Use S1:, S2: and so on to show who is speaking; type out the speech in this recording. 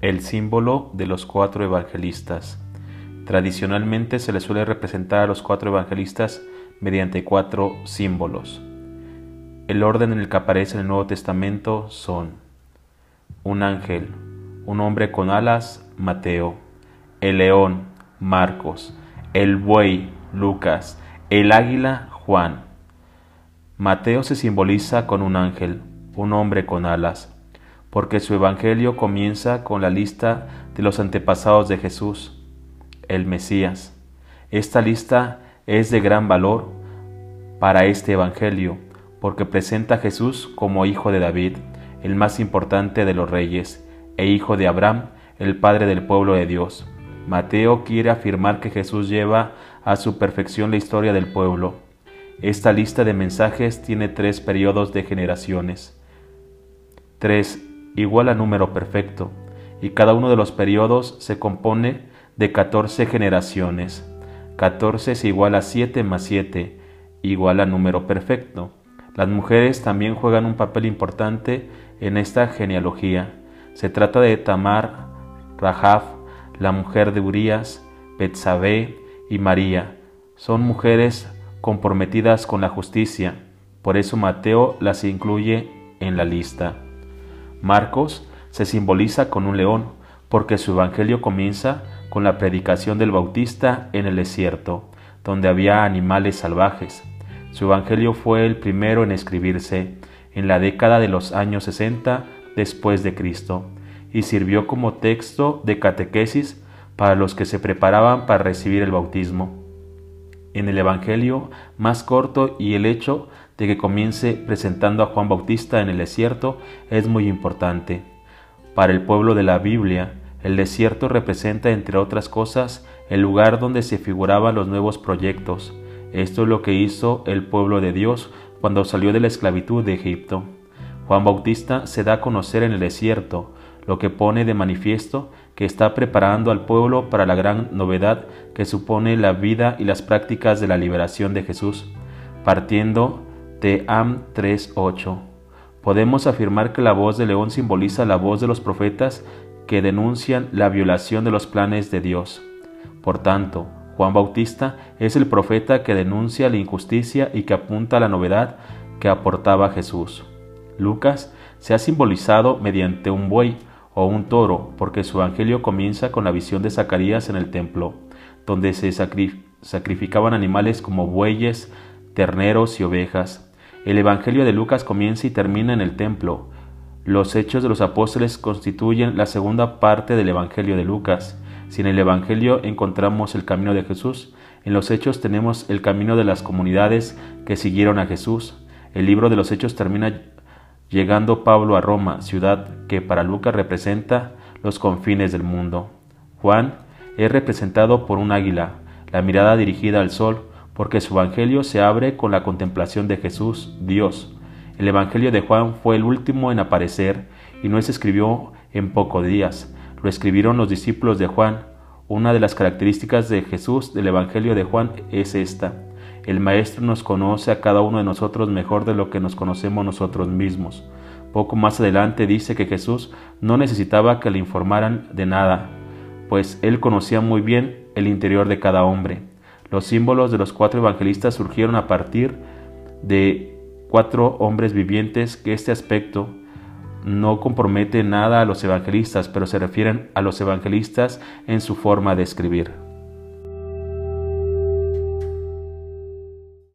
S1: el símbolo de los cuatro evangelistas. Tradicionalmente se le suele representar a los cuatro evangelistas mediante cuatro símbolos. El orden en el que aparece en el Nuevo Testamento son un ángel, un hombre con alas, Mateo, el león, Marcos, el buey, Lucas, el águila, Juan. Mateo se simboliza con un ángel, un hombre con alas, porque su evangelio comienza con la lista de los antepasados de Jesús, el Mesías. Esta lista es de gran valor para este evangelio, porque presenta a Jesús como hijo de David, el más importante de los reyes, e hijo de Abraham, el padre del pueblo de Dios. Mateo quiere afirmar que Jesús lleva a su perfección la historia del pueblo. Esta lista de mensajes tiene tres periodos de generaciones. 3 igual a número perfecto, y cada uno de los periodos se compone de 14 generaciones. 14 es igual a 7 más 7, igual a número perfecto. Las mujeres también juegan un papel importante en esta genealogía. Se trata de Tamar, Rahab, la mujer de Urias, Betsabé y María. Son mujeres comprometidas con la justicia, por eso Mateo las incluye en la lista. Marcos se simboliza con un león, porque su evangelio comienza con la predicación del Bautista en el desierto, donde había animales salvajes. Su evangelio fue el primero en escribirse en la década de los años 60 después de Cristo y sirvió como texto de catequesis para los que se preparaban para recibir el bautismo. En el Evangelio más corto y el hecho de que comience presentando a Juan Bautista en el desierto es muy importante. Para el pueblo de la Biblia, el desierto representa, entre otras cosas, el lugar donde se figuraban los nuevos proyectos. Esto es lo que hizo el pueblo de Dios cuando salió de la esclavitud de Egipto. Juan Bautista se da a conocer en el desierto, lo que pone de manifiesto que está preparando al pueblo para la gran novedad que supone la vida y las prácticas de la liberación de Jesús, partiendo de Am 3.8. Podemos afirmar que la voz de león simboliza la voz de los profetas que denuncian la violación de los planes de Dios. Por tanto, Juan Bautista es el profeta que denuncia la injusticia y que apunta a la novedad que aportaba Jesús. Lucas se ha simbolizado mediante un buey o un toro, porque su evangelio comienza con la visión de Zacarías en el templo, donde se sacrificaban animales como bueyes, terneros y ovejas. El Evangelio de Lucas comienza y termina en el templo. Los hechos de los apóstoles constituyen la segunda parte del Evangelio de Lucas. Si en el Evangelio encontramos el camino de Jesús, en los hechos tenemos el camino de las comunidades que siguieron a Jesús. El libro de los hechos termina llegando Pablo a Roma, ciudad que para Lucas representa los confines del mundo. Juan es representado por un águila, la mirada dirigida al sol, porque su Evangelio se abre con la contemplación de Jesús, Dios. El Evangelio de Juan fue el último en aparecer y no se escribió en pocos días, lo escribieron los discípulos de Juan. Una de las características de Jesús del Evangelio de Juan es esta. El Maestro nos conoce a cada uno de nosotros mejor de lo que nos conocemos nosotros mismos. Poco más adelante dice que Jesús no necesitaba que le informaran de nada, pues él conocía muy bien el interior de cada hombre. Los símbolos de los cuatro evangelistas surgieron a partir de cuatro hombres vivientes que este aspecto no compromete nada a los evangelistas, pero se refieren a los evangelistas en su forma de escribir.